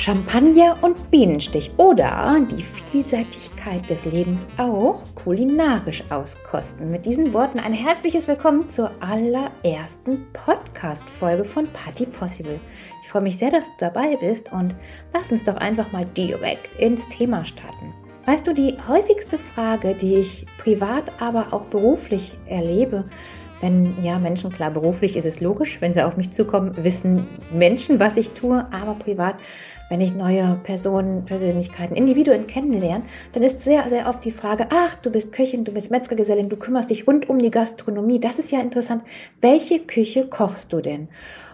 Champagner und Bienenstich oder die Vielseitigkeit des Lebens auch kulinarisch auskosten. Mit diesen Worten ein herzliches Willkommen zur allerersten Podcast-Folge von Party Possible. Ich freue mich sehr, dass du dabei bist und lass uns doch einfach mal direkt ins Thema starten. Weißt du, die häufigste Frage, die ich privat, aber auch beruflich erlebe, wenn ja Menschen, klar, beruflich ist es logisch, wenn sie auf mich zukommen, wissen Menschen, was ich tue, aber privat, wenn ich neue Personen, Persönlichkeiten, Individuen kennenlerne, dann ist sehr, sehr oft die Frage, ach, du bist Köchin, du bist Metzgergesellin, du kümmerst dich rund um die Gastronomie. Das ist ja interessant. Welche Küche kochst du denn?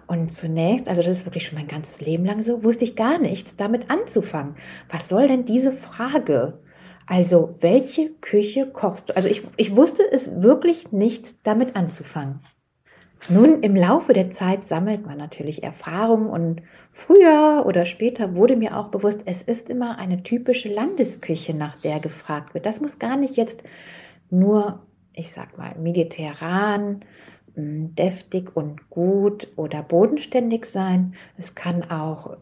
Und zunächst, also das ist wirklich schon mein ganzes Leben lang so, wusste ich gar nichts damit anzufangen. Was soll denn diese Frage? Also, welche Küche kochst du? Also, ich, ich wusste es wirklich nichts damit anzufangen. Nun, im Laufe der Zeit sammelt man natürlich Erfahrung und früher oder später wurde mir auch bewusst, es ist immer eine typische Landesküche, nach der gefragt wird. Das muss gar nicht jetzt nur, ich sag mal, mediterran, hm, deftig und gut oder bodenständig sein. Es kann auch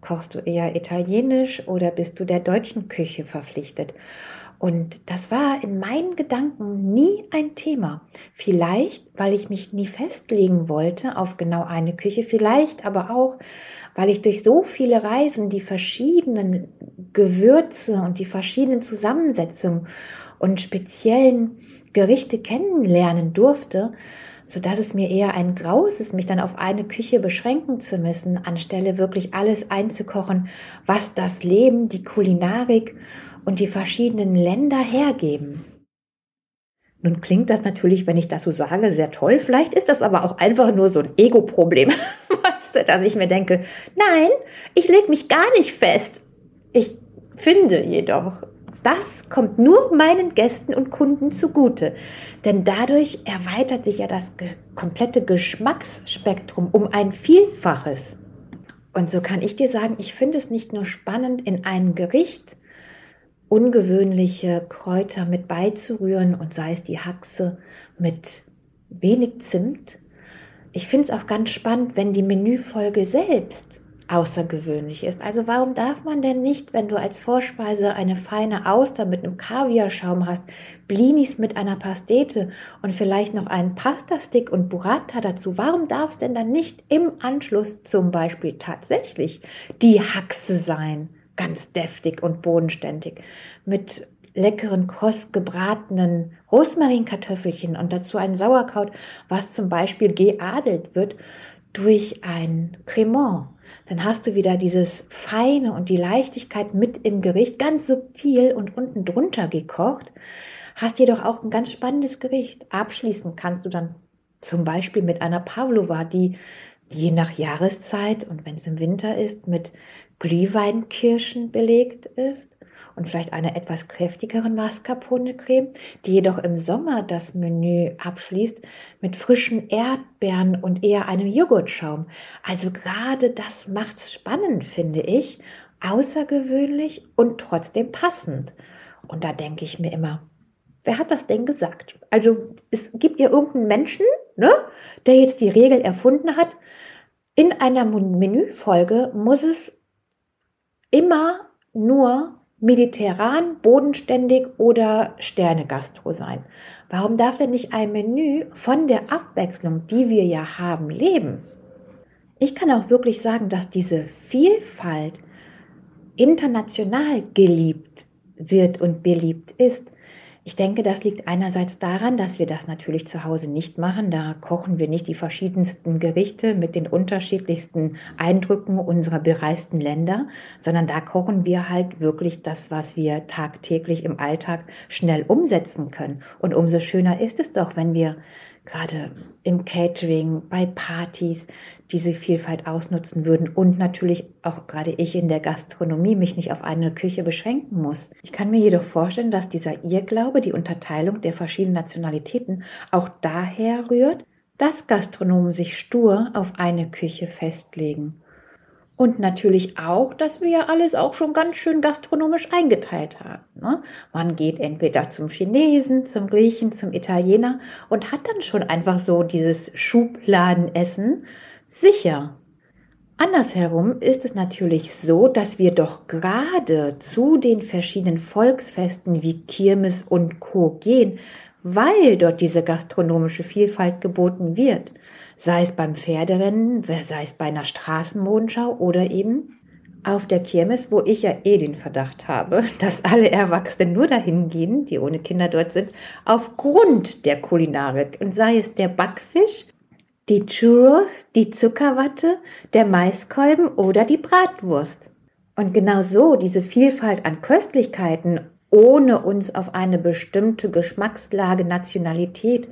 Kochst du eher italienisch oder bist du der deutschen Küche verpflichtet? Und das war in meinen Gedanken nie ein Thema. Vielleicht, weil ich mich nie festlegen wollte auf genau eine Küche, vielleicht aber auch, weil ich durch so viele Reisen die verschiedenen Gewürze und die verschiedenen Zusammensetzungen und speziellen Gerichte kennenlernen durfte, so dass es mir eher ein Graus ist, mich dann auf eine Küche beschränken zu müssen, anstelle wirklich alles einzukochen, was das Leben, die Kulinarik und die verschiedenen Länder hergeben. Nun klingt das natürlich, wenn ich das so sage, sehr toll. Vielleicht ist das aber auch einfach nur so ein Ego-Problem, dass ich mir denke, nein, ich lege mich gar nicht fest. Ich finde jedoch, das kommt nur meinen Gästen und Kunden zugute, denn dadurch erweitert sich ja das komplette Geschmacksspektrum um ein Vielfaches. Und so kann ich dir sagen, ich finde es nicht nur spannend, in ein Gericht ungewöhnliche Kräuter mit beizurühren und sei es die Haxe mit wenig Zimt. Ich finde es auch ganz spannend, wenn die Menüfolge selbst außergewöhnlich ist. Also warum darf man denn nicht, wenn du als Vorspeise eine feine Auster mit einem Kaviarschaum hast, Blinis mit einer Pastete und vielleicht noch einen Pastastick und Burrata dazu, warum darf es denn dann nicht im Anschluss zum Beispiel tatsächlich die Haxe sein? Ganz deftig und bodenständig. Mit leckeren, kross gebratenen Rosmarinkartoffelchen und dazu ein Sauerkraut, was zum Beispiel geadelt wird durch ein Cremant dann hast du wieder dieses Feine und die Leichtigkeit mit im Gericht, ganz subtil und unten drunter gekocht, hast jedoch auch ein ganz spannendes Gericht. Abschließen kannst du dann zum Beispiel mit einer Pavlova, die je nach Jahreszeit und wenn es im Winter ist, mit Glühweinkirschen belegt ist und vielleicht einer etwas kräftigeren Mascarpone-Creme, die jedoch im Sommer das Menü abschließt mit frischen Erdbeeren und eher einem Joghurtschaum. Also gerade das macht's spannend, finde ich, außergewöhnlich und trotzdem passend. Und da denke ich mir immer, wer hat das denn gesagt? Also es gibt ja irgendeinen Menschen, ne, der jetzt die Regel erfunden hat. In einer Menüfolge muss es immer nur mediterran, bodenständig oder Sterne-Gastro sein? Warum darf denn nicht ein Menü von der Abwechslung, die wir ja haben, leben? Ich kann auch wirklich sagen, dass diese Vielfalt international geliebt wird und beliebt ist. Ich denke, das liegt einerseits daran, dass wir das natürlich zu Hause nicht machen. Da kochen wir nicht die verschiedensten Gerichte mit den unterschiedlichsten Eindrücken unserer bereisten Länder, sondern da kochen wir halt wirklich das, was wir tagtäglich im Alltag schnell umsetzen können. Und umso schöner ist es doch, wenn wir gerade im Catering, bei Partys diese Vielfalt ausnutzen würden und natürlich auch gerade ich in der Gastronomie mich nicht auf eine Küche beschränken muss. Ich kann mir jedoch vorstellen, dass dieser Irrglaube, die Unterteilung der verschiedenen Nationalitäten auch daher rührt, dass Gastronomen sich stur auf eine Küche festlegen und natürlich auch, dass wir ja alles auch schon ganz schön gastronomisch eingeteilt haben. Ne? Man geht entweder zum Chinesen, zum Griechen, zum Italiener und hat dann schon einfach so dieses Schubladenessen sicher. Andersherum ist es natürlich so, dass wir doch gerade zu den verschiedenen Volksfesten wie Kirmes und Co. gehen, weil dort diese gastronomische Vielfalt geboten wird. Sei es beim Pferderennen, sei es bei einer Straßenmodenschau oder eben auf der Kirmes, wo ich ja eh den Verdacht habe, dass alle Erwachsenen nur dahin gehen, die ohne Kinder dort sind, aufgrund der Kulinarik. Und sei es der Backfisch, die Churros, die Zuckerwatte, der Maiskolben oder die Bratwurst. Und genau so diese Vielfalt an Köstlichkeiten, ohne uns auf eine bestimmte Geschmackslage, Nationalität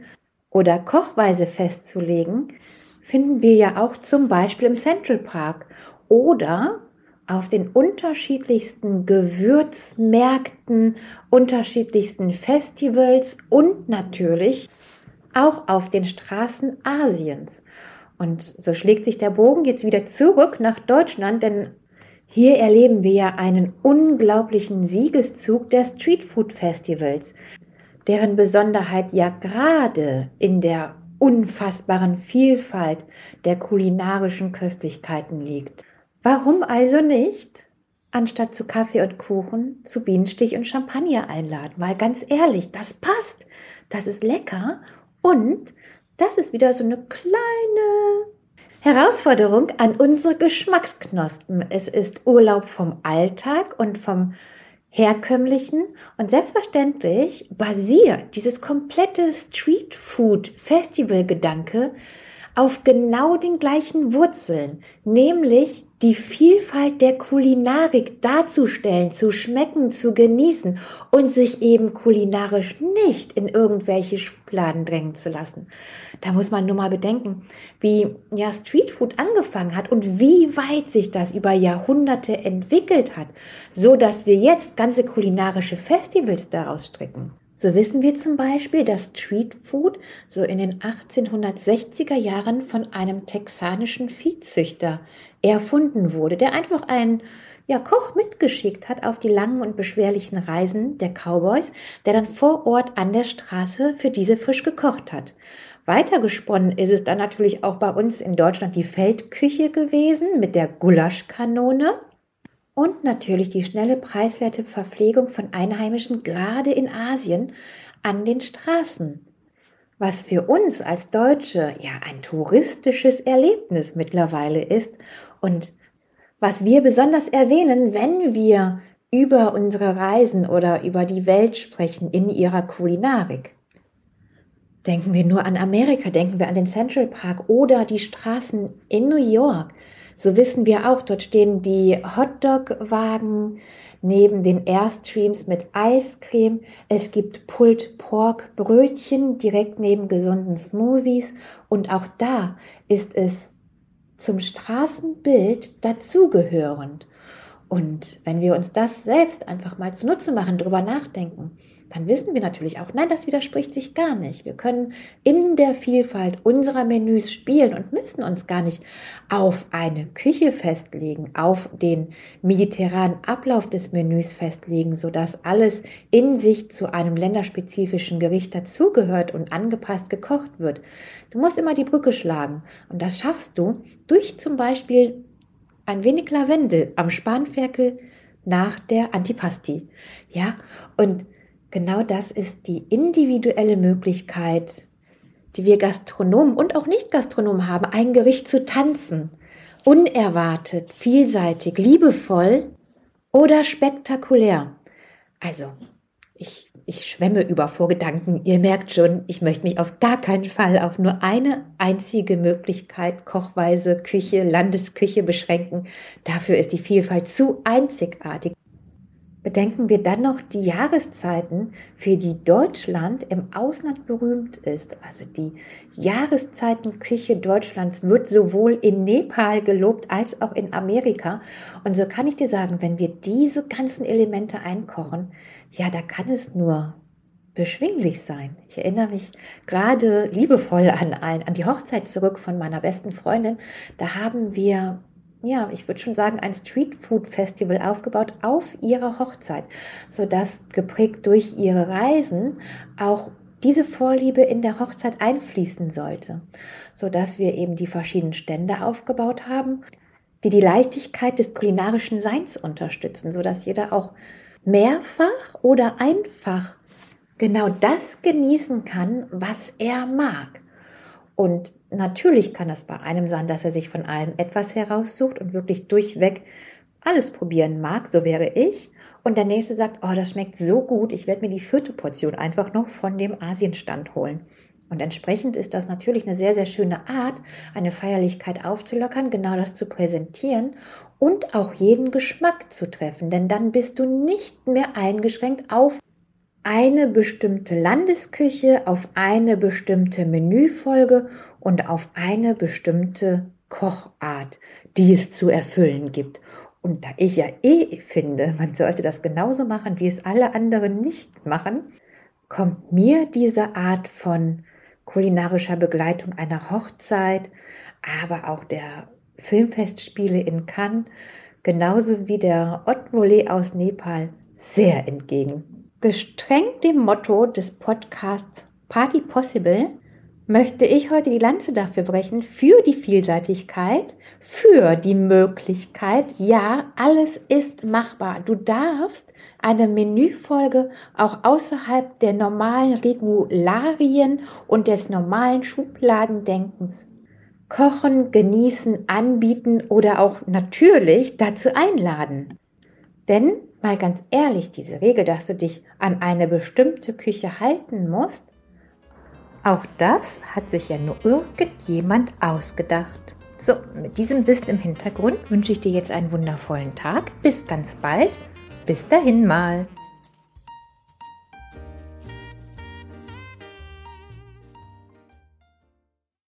oder Kochweise festzulegen, finden wir ja auch zum Beispiel im Central Park oder auf den unterschiedlichsten Gewürzmärkten, unterschiedlichsten Festivals und natürlich auch auf den Straßen Asiens. Und so schlägt sich der Bogen jetzt wieder zurück nach Deutschland, denn hier erleben wir ja einen unglaublichen Siegeszug der Streetfood Festivals, deren Besonderheit ja gerade in der unfassbaren Vielfalt der kulinarischen Köstlichkeiten liegt. Warum also nicht, anstatt zu Kaffee und Kuchen, zu Bienenstich und Champagner einladen? Weil ganz ehrlich, das passt. Das ist lecker und das ist wieder so eine kleine Herausforderung an unsere Geschmacksknospen. Es ist Urlaub vom Alltag und vom herkömmlichen und selbstverständlich basiert dieses komplette Street Food Festival Gedanke auf genau den gleichen Wurzeln, nämlich die Vielfalt der Kulinarik darzustellen, zu schmecken, zu genießen und sich eben kulinarisch nicht in irgendwelche Schubladen drängen zu lassen. Da muss man nur mal bedenken, wie ja Streetfood angefangen hat und wie weit sich das über Jahrhunderte entwickelt hat, so dass wir jetzt ganze kulinarische Festivals daraus stricken. So wissen wir zum Beispiel, dass Street Food so in den 1860er Jahren von einem texanischen Viehzüchter erfunden wurde, der einfach einen ja, Koch mitgeschickt hat auf die langen und beschwerlichen Reisen der Cowboys, der dann vor Ort an der Straße für diese frisch gekocht hat. Weitergesponnen ist es dann natürlich auch bei uns in Deutschland die Feldküche gewesen mit der Gulaschkanone und natürlich die schnelle, preiswerte Verpflegung von Einheimischen, gerade in Asien, an den Straßen. Was für uns als Deutsche ja ein touristisches Erlebnis mittlerweile ist und was wir besonders erwähnen, wenn wir über unsere Reisen oder über die Welt sprechen in ihrer Kulinarik. Denken wir nur an Amerika, denken wir an den Central Park oder die Straßen in New York. So wissen wir auch, dort stehen die Hotdog-Wagen neben den Airstreams mit Eiscreme. Es gibt Pulled Pork Brötchen direkt neben gesunden Smoothies. Und auch da ist es zum Straßenbild dazugehörend. Und wenn wir uns das selbst einfach mal zunutze machen, drüber nachdenken, dann wissen wir natürlich auch, nein, das widerspricht sich gar nicht. Wir können in der Vielfalt unserer Menüs spielen und müssen uns gar nicht auf eine Küche festlegen, auf den mediterranen Ablauf des Menüs festlegen, sodass alles in sich zu einem länderspezifischen Gericht dazugehört und angepasst gekocht wird. Du musst immer die Brücke schlagen und das schaffst du durch zum Beispiel ein wenig Lavendel am Spanferkel nach der Antipasti. Ja, und Genau das ist die individuelle Möglichkeit, die wir Gastronomen und auch Nicht-Gastronomen haben, ein Gericht zu tanzen. Unerwartet, vielseitig, liebevoll oder spektakulär. Also, ich, ich schwemme über Vorgedanken. Ihr merkt schon, ich möchte mich auf gar keinen Fall auf nur eine einzige Möglichkeit, Kochweise, Küche, Landesküche beschränken. Dafür ist die Vielfalt zu einzigartig. Bedenken wir dann noch die Jahreszeiten, für die Deutschland im Ausland berühmt ist. Also die Jahreszeitenküche Deutschlands wird sowohl in Nepal gelobt als auch in Amerika. Und so kann ich dir sagen, wenn wir diese ganzen Elemente einkochen, ja, da kann es nur beschwinglich sein. Ich erinnere mich gerade liebevoll an, ein, an die Hochzeit zurück von meiner besten Freundin. Da haben wir ja, ich würde schon sagen, ein Street Food Festival aufgebaut auf ihrer Hochzeit, sodass geprägt durch ihre Reisen auch diese Vorliebe in der Hochzeit einfließen sollte, sodass wir eben die verschiedenen Stände aufgebaut haben, die die Leichtigkeit des kulinarischen Seins unterstützen, sodass jeder auch mehrfach oder einfach genau das genießen kann, was er mag. Und natürlich kann es bei einem sein, dass er sich von allem etwas heraussucht und wirklich durchweg alles probieren mag, so wäre ich. Und der nächste sagt, oh, das schmeckt so gut, ich werde mir die vierte Portion einfach noch von dem Asienstand holen. Und entsprechend ist das natürlich eine sehr, sehr schöne Art, eine Feierlichkeit aufzulockern, genau das zu präsentieren und auch jeden Geschmack zu treffen. Denn dann bist du nicht mehr eingeschränkt auf eine bestimmte Landesküche, auf eine bestimmte Menüfolge und auf eine bestimmte Kochart, die es zu erfüllen gibt. Und da ich ja eh finde, man sollte das genauso machen, wie es alle anderen nicht machen, kommt mir diese Art von kulinarischer Begleitung einer Hochzeit, aber auch der Filmfestspiele in Cannes, genauso wie der Haute Volée aus Nepal, sehr entgegen. Gestrengt dem Motto des Podcasts Party Possible möchte ich heute die Lanze dafür brechen, für die Vielseitigkeit, für die Möglichkeit, ja, alles ist machbar. Du darfst eine Menüfolge auch außerhalb der normalen Regularien und des normalen Schubladendenkens kochen, genießen, anbieten oder auch natürlich dazu einladen. Denn, mal ganz ehrlich, diese Regel, dass du dich an eine bestimmte Küche halten musst, auch das hat sich ja nur irgendjemand ausgedacht. So, mit diesem Wissen im Hintergrund wünsche ich dir jetzt einen wundervollen Tag. Bis ganz bald. Bis dahin mal.